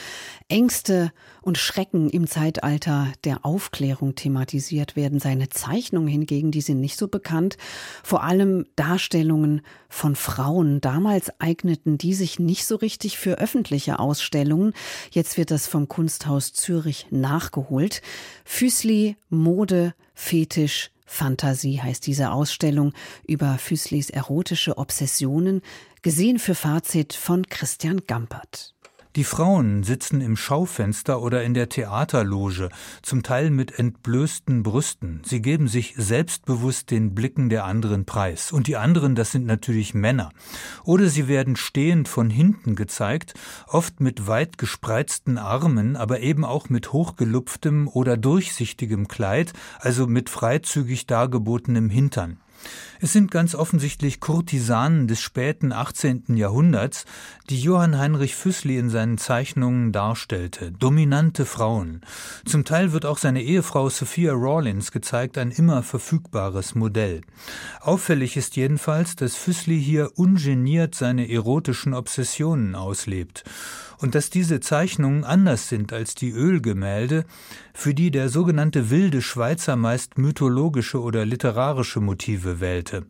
Ängste und Schrecken im Zeitalter der Aufklärung thematisiert werden. Seine Zeichnungen hingegen, die sind nicht so bekannt. Vor allem Darstellungen von Frauen. Damals eigneten die sich nicht so richtig für öffentliche Ausstellungen. Jetzt wird das vom Kunsthaus Zürich nachgeholt. Füßli, Mode, Fetisch, Fantasie heißt diese Ausstellung über Füßlis erotische Obsessionen, gesehen für Fazit von Christian Gampert. Die Frauen sitzen im Schaufenster oder in der Theaterloge, zum Teil mit entblößten Brüsten. Sie geben sich selbstbewusst den Blicken der anderen preis. Und die anderen, das sind natürlich Männer. Oder sie werden stehend von hinten gezeigt, oft mit weit gespreizten Armen, aber eben auch mit hochgelupftem oder durchsichtigem Kleid, also mit freizügig dargebotenem Hintern. Es sind ganz offensichtlich Kurtisanen des späten 18. Jahrhunderts, die Johann Heinrich Füßli in seinen Zeichnungen darstellte. Dominante Frauen. Zum Teil wird auch seine Ehefrau Sophia Rawlins gezeigt, ein immer verfügbares Modell. Auffällig ist jedenfalls, dass Füßli hier ungeniert seine erotischen Obsessionen auslebt und dass diese Zeichnungen anders sind als die Ölgemälde, für die der sogenannte wilde Schweizer meist mythologische oder literarische Motive wählte.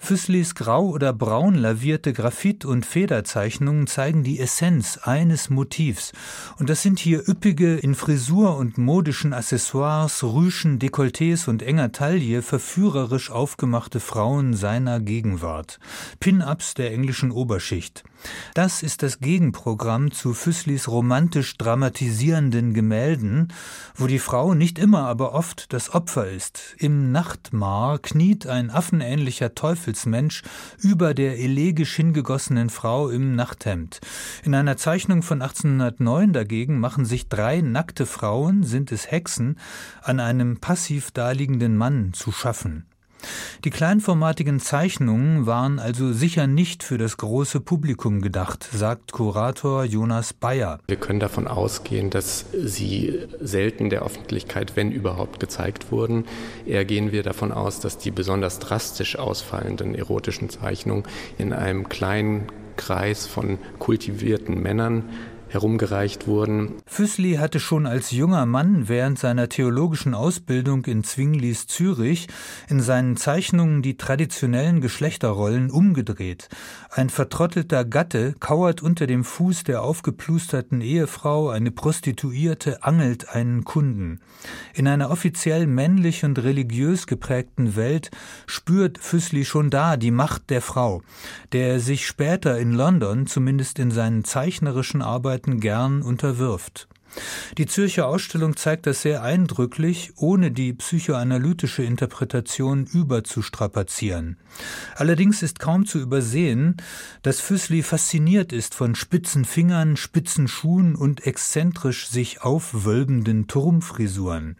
Füßlis grau oder braun lavierte Graphit- und Federzeichnungen zeigen die Essenz eines Motivs. Und das sind hier üppige, in Frisur und modischen Accessoires, Rüschen, Dekolletés und enger Taille verführerisch aufgemachte Frauen seiner Gegenwart. Pin-ups der englischen Oberschicht. Das ist das Gegenprogramm zu Füßlis romantisch dramatisierenden Gemälden, wo die Frau nicht immer, aber oft das Opfer ist. Im Nachtmar kniet ein affenähnlicher Teufelsmensch über der elegisch hingegossenen Frau im Nachthemd. In einer Zeichnung von 1809 dagegen machen sich drei nackte Frauen, sind es Hexen, an einem passiv daliegenden Mann zu schaffen. Die kleinformatigen Zeichnungen waren also sicher nicht für das große Publikum gedacht, sagt Kurator Jonas Bayer. Wir können davon ausgehen, dass sie selten der Öffentlichkeit, wenn überhaupt, gezeigt wurden. Eher gehen wir davon aus, dass die besonders drastisch ausfallenden erotischen Zeichnungen in einem kleinen Kreis von kultivierten Männern herumgereicht wurden. Füßli hatte schon als junger Mann während seiner theologischen Ausbildung in Zwinglis Zürich in seinen Zeichnungen die traditionellen Geschlechterrollen umgedreht. Ein vertrottelter Gatte kauert unter dem Fuß der aufgeplusterten Ehefrau, eine Prostituierte angelt einen Kunden. In einer offiziell männlich und religiös geprägten Welt spürt Füßli schon da die Macht der Frau, der er sich später in London, zumindest in seinen zeichnerischen Arbeiten gern unterwirft. Die Zürcher Ausstellung zeigt das sehr eindrücklich, ohne die psychoanalytische Interpretation überzustrapazieren. Allerdings ist kaum zu übersehen, dass Füßli fasziniert ist von spitzen Fingern, spitzen Schuhen und exzentrisch sich aufwölbenden Turmfrisuren.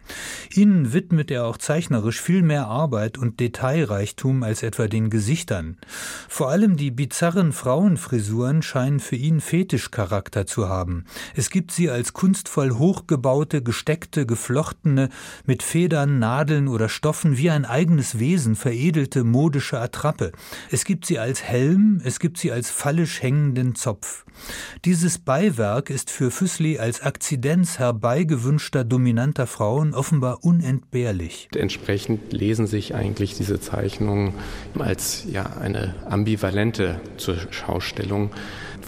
Ihnen widmet er auch zeichnerisch viel mehr Arbeit und Detailreichtum als etwa den Gesichtern. Vor allem die bizarren Frauenfrisuren scheinen für ihn Fetischcharakter zu haben. Es gibt sie als kunstvoll hochgebaute, gesteckte, geflochtene, mit Federn, Nadeln oder Stoffen wie ein eigenes Wesen veredelte modische Attrappe. Es gibt sie als Helm, es gibt sie als fallisch hängenden Zopf. Dieses Beiwerk ist für Füßli als Akzidenz herbeigewünschter dominanter Frauen offenbar unentbehrlich. Entsprechend lesen sich eigentlich diese Zeichnungen als ja eine ambivalente Schaustellung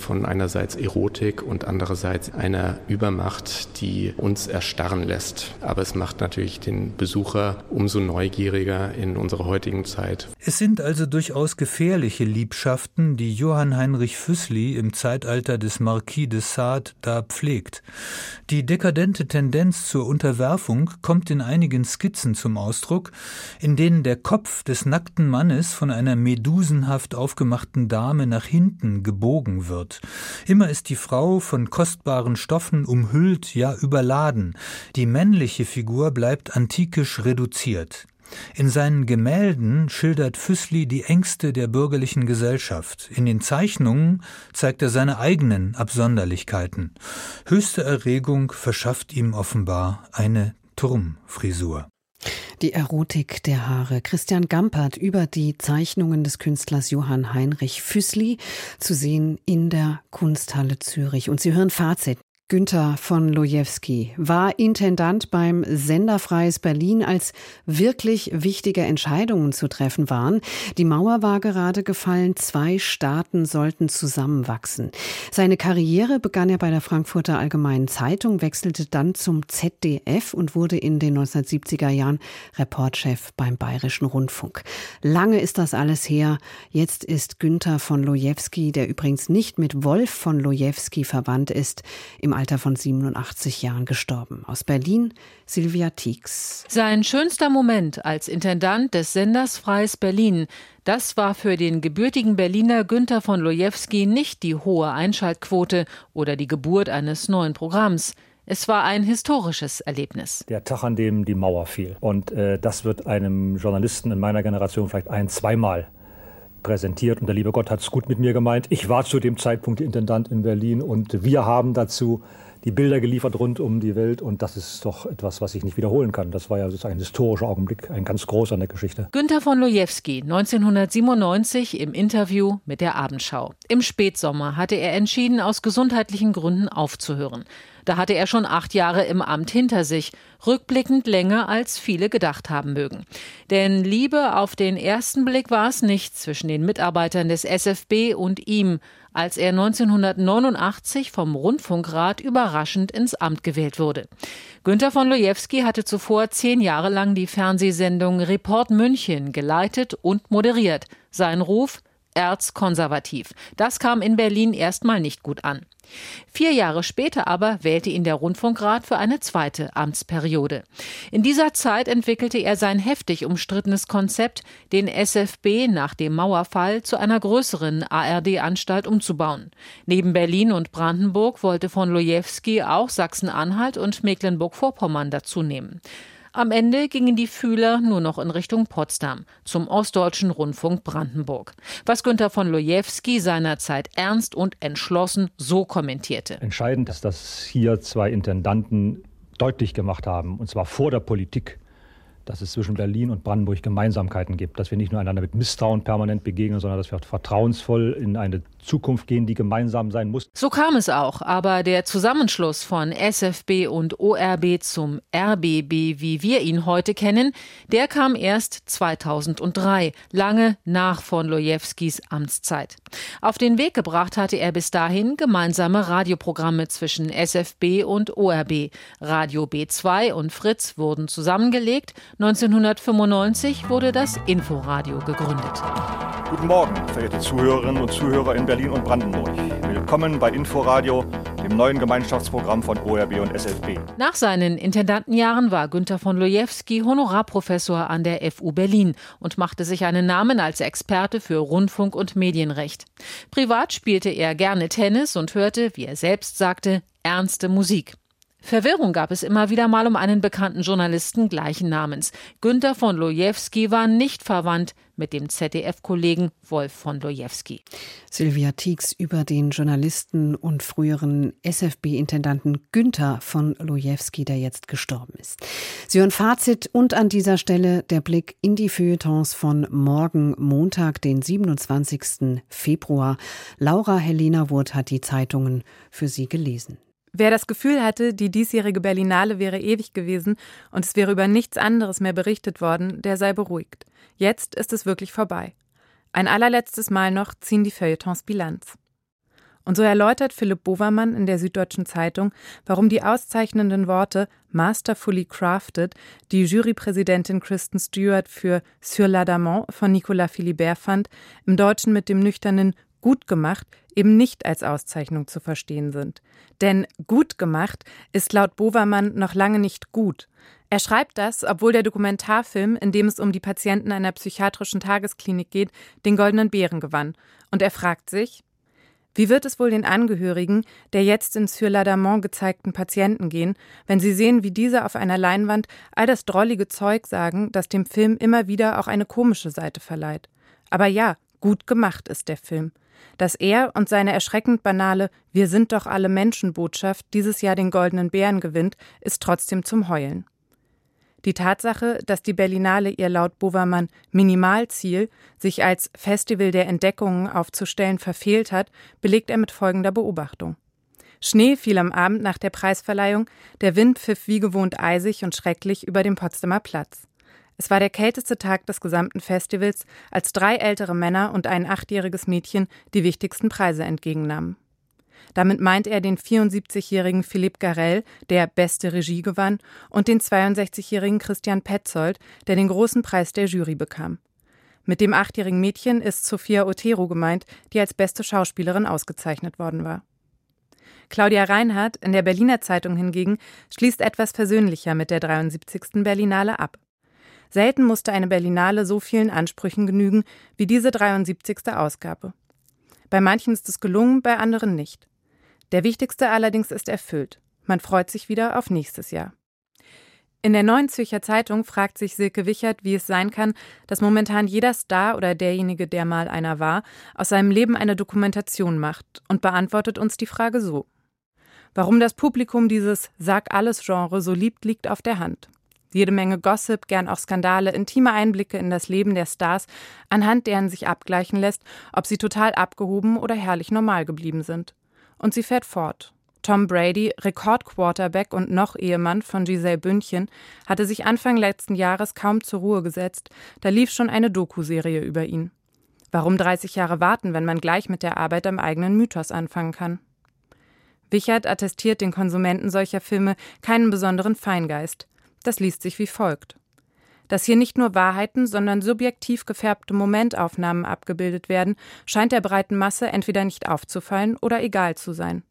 von einerseits Erotik und andererseits einer Übermacht, die uns erstarren lässt. Aber es macht natürlich den Besucher umso neugieriger in unserer heutigen Zeit. Es sind also durchaus gefährliche Liebschaften, die Johann Heinrich Füßli im Zeitalter des Marquis de Sade da pflegt. Die dekadente Tendenz zur Unterwerfung kommt in einigen Skizzen zum Ausdruck, in denen der Kopf des nackten Mannes von einer medusenhaft aufgemachten Dame nach hinten gebogen wird wird. Immer ist die Frau von kostbaren Stoffen umhüllt, ja überladen. Die männliche Figur bleibt antikisch reduziert. In seinen Gemälden schildert Füßli die Ängste der bürgerlichen Gesellschaft. In den Zeichnungen zeigt er seine eigenen Absonderlichkeiten. Höchste Erregung verschafft ihm offenbar eine Turmfrisur. Die Erotik der Haare. Christian Gampert über die Zeichnungen des Künstlers Johann Heinrich Füßli zu sehen in der Kunsthalle Zürich. Und Sie hören Fazit Günther von Lojewski war Intendant beim Senderfreies Berlin, als wirklich wichtige Entscheidungen zu treffen waren. Die Mauer war gerade gefallen, zwei Staaten sollten zusammenwachsen. Seine Karriere begann er bei der Frankfurter Allgemeinen Zeitung, wechselte dann zum ZDF und wurde in den 1970er Jahren Reportchef beim Bayerischen Rundfunk. Lange ist das alles her. Jetzt ist Günther von Lojewski, der übrigens nicht mit Wolf von Lojewski verwandt ist, im Alter von 87 Jahren gestorben. Aus Berlin Silvia Tieks. Sein schönster Moment als Intendant des Senders Freies Berlin, das war für den gebürtigen Berliner Günther von Lojewski nicht die hohe Einschaltquote oder die Geburt eines neuen Programms. Es war ein historisches Erlebnis. Der Tag, an dem die Mauer fiel. Und äh, das wird einem Journalisten in meiner Generation vielleicht ein-, zweimal präsentiert und der liebe Gott hat es gut mit mir gemeint. Ich war zu dem Zeitpunkt Intendant in Berlin und wir haben dazu die Bilder geliefert rund um die Welt und das ist doch etwas, was ich nicht wiederholen kann. Das war ja ein historischer Augenblick, ein ganz großer in der Geschichte. Günter von Lojewski, 1997 im Interview mit der Abendschau. Im Spätsommer hatte er entschieden, aus gesundheitlichen Gründen aufzuhören. Da hatte er schon acht Jahre im Amt hinter sich, rückblickend länger als viele gedacht haben mögen. Denn Liebe auf den ersten Blick war es nicht zwischen den Mitarbeitern des SFB und ihm, als er 1989 vom Rundfunkrat überraschend ins Amt gewählt wurde. Günter von Lojewski hatte zuvor zehn Jahre lang die Fernsehsendung Report München geleitet und moderiert. Sein Ruf erzkonservativ. Das kam in Berlin erstmal nicht gut an. Vier Jahre später aber wählte ihn der Rundfunkrat für eine zweite Amtsperiode. In dieser Zeit entwickelte er sein heftig umstrittenes Konzept, den SFB nach dem Mauerfall zu einer größeren ARD-Anstalt umzubauen. Neben Berlin und Brandenburg wollte von Lojewski auch Sachsen-Anhalt und Mecklenburg-Vorpommern dazunehmen. Am Ende gingen die Fühler nur noch in Richtung Potsdam, zum Ostdeutschen Rundfunk Brandenburg. Was Günter von Lojewski seinerzeit ernst und entschlossen so kommentierte. Entscheidend ist, dass hier zwei Intendanten deutlich gemacht haben, und zwar vor der Politik, dass es zwischen Berlin und Brandenburg Gemeinsamkeiten gibt, dass wir nicht nur einander mit Misstrauen permanent begegnen, sondern dass wir vertrauensvoll in eine Zukunft gehen, die gemeinsam sein muss. So kam es auch, aber der Zusammenschluss von SFB und ORB zum RBB, wie wir ihn heute kennen, der kam erst 2003, lange nach von Lojewskis Amtszeit. Auf den Weg gebracht hatte er bis dahin gemeinsame Radioprogramme zwischen SFB und ORB. Radio B2 und Fritz wurden zusammengelegt 1995 wurde das Inforadio gegründet. Guten Morgen, verehrte Zuhörerinnen und Zuhörer in Berlin und Brandenburg. Willkommen bei Inforadio, dem neuen Gemeinschaftsprogramm von ORB und SFB. Nach seinen Intendantenjahren war Günter von Lojewski Honorarprofessor an der FU Berlin und machte sich einen Namen als Experte für Rundfunk und Medienrecht. Privat spielte er gerne Tennis und hörte, wie er selbst sagte, ernste Musik. Verwirrung gab es immer wieder mal um einen bekannten Journalisten gleichen Namens. Günter von Lojewski war nicht verwandt mit dem ZDF-Kollegen Wolf von Lojewski. Sylvia Tieks über den Journalisten und früheren SFB-Intendanten Günther von Lojewski, der jetzt gestorben ist. Sie hören Fazit und an dieser Stelle der Blick in die Feuilletons von morgen Montag, den 27. Februar. Laura Helena Wurth hat die Zeitungen für Sie gelesen. Wer das Gefühl hatte, die diesjährige Berlinale wäre ewig gewesen und es wäre über nichts anderes mehr berichtet worden, der sei beruhigt. Jetzt ist es wirklich vorbei. Ein allerletztes Mal noch ziehen die Feuilletons Bilanz. Und so erläutert Philipp Bovermann in der Süddeutschen Zeitung, warum die auszeichnenden Worte masterfully crafted, die Jurypräsidentin Kristen Stewart für Sur l'Adamant von Nicolas Philibert fand, im Deutschen mit dem nüchternen gut gemacht eben nicht als Auszeichnung zu verstehen sind. Denn gut gemacht ist laut Bovermann noch lange nicht gut. Er schreibt das, obwohl der Dokumentarfilm, in dem es um die Patienten einer psychiatrischen Tagesklinik geht, den Goldenen Bären gewann. Und er fragt sich, wie wird es wohl den Angehörigen der jetzt in Sur l'Adamant gezeigten Patienten gehen, wenn sie sehen, wie diese auf einer Leinwand all das drollige Zeug sagen, das dem Film immer wieder auch eine komische Seite verleiht? Aber ja, gut gemacht ist der Film. Dass er und seine erschreckend banale Wir sind doch alle Menschenbotschaft dieses Jahr den Goldenen Bären gewinnt, ist trotzdem zum Heulen. Die Tatsache, dass die Berlinale ihr laut Bovermann Minimalziel, sich als Festival der Entdeckungen aufzustellen, verfehlt hat, belegt er mit folgender Beobachtung. Schnee fiel am Abend nach der Preisverleihung, der Wind pfiff wie gewohnt eisig und schrecklich über dem Potsdamer Platz. Es war der kälteste Tag des gesamten Festivals, als drei ältere Männer und ein achtjähriges Mädchen die wichtigsten Preise entgegennahmen. Damit meint er den 74-jährigen Philippe Garel, der beste Regie gewann, und den 62-jährigen Christian Petzold, der den großen Preis der Jury bekam. Mit dem achtjährigen Mädchen ist Sophia Otero gemeint, die als beste Schauspielerin ausgezeichnet worden war. Claudia Reinhardt in der Berliner Zeitung hingegen schließt etwas versöhnlicher mit der 73. Berlinale ab. Selten musste eine Berlinale so vielen Ansprüchen genügen wie diese 73. Ausgabe. Bei manchen ist es gelungen, bei anderen nicht. Der wichtigste allerdings ist erfüllt. Man freut sich wieder auf nächstes Jahr. In der Neuen Zürcher Zeitung fragt sich Silke Wichert, wie es sein kann, dass momentan jeder Star oder derjenige, der mal einer war, aus seinem Leben eine Dokumentation macht und beantwortet uns die Frage so. Warum das Publikum dieses Sag alles Genre so liebt, liegt auf der Hand. Jede Menge Gossip, gern auch Skandale, intime Einblicke in das Leben der Stars, anhand deren sich abgleichen lässt, ob sie total abgehoben oder herrlich normal geblieben sind. Und sie fährt fort. Tom Brady, Rekordquarterback und noch Ehemann von Giselle Bündchen, hatte sich Anfang letzten Jahres kaum zur Ruhe gesetzt, da lief schon eine Doku-Serie über ihn. Warum 30 Jahre warten, wenn man gleich mit der Arbeit am eigenen Mythos anfangen kann? Wichert attestiert den Konsumenten solcher Filme keinen besonderen Feingeist. Das liest sich wie folgt. Dass hier nicht nur Wahrheiten, sondern subjektiv gefärbte Momentaufnahmen abgebildet werden, scheint der breiten Masse entweder nicht aufzufallen oder egal zu sein.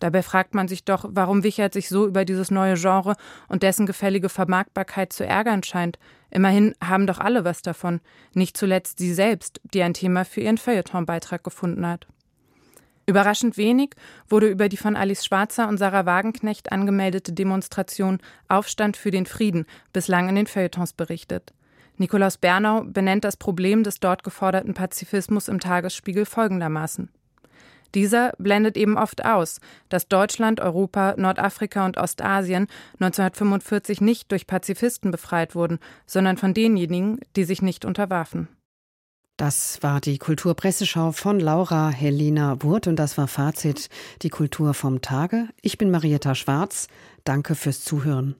Dabei fragt man sich doch, warum Wichert sich so über dieses neue Genre und dessen gefällige Vermarktbarkeit zu ärgern scheint. Immerhin haben doch alle was davon, nicht zuletzt sie selbst, die ein Thema für ihren Feuilleton-Beitrag gefunden hat. Überraschend wenig wurde über die von Alice Schwarzer und Sarah Wagenknecht angemeldete Demonstration Aufstand für den Frieden bislang in den Feuilletons berichtet. Nikolaus Bernau benennt das Problem des dort geforderten Pazifismus im Tagesspiegel folgendermaßen. Dieser blendet eben oft aus, dass Deutschland, Europa, Nordafrika und Ostasien 1945 nicht durch Pazifisten befreit wurden, sondern von denjenigen, die sich nicht unterwarfen. Das war die Kulturpresseschau von Laura Helena Wurt und das war Fazit die Kultur vom Tage. Ich bin Marietta Schwarz. Danke fürs Zuhören.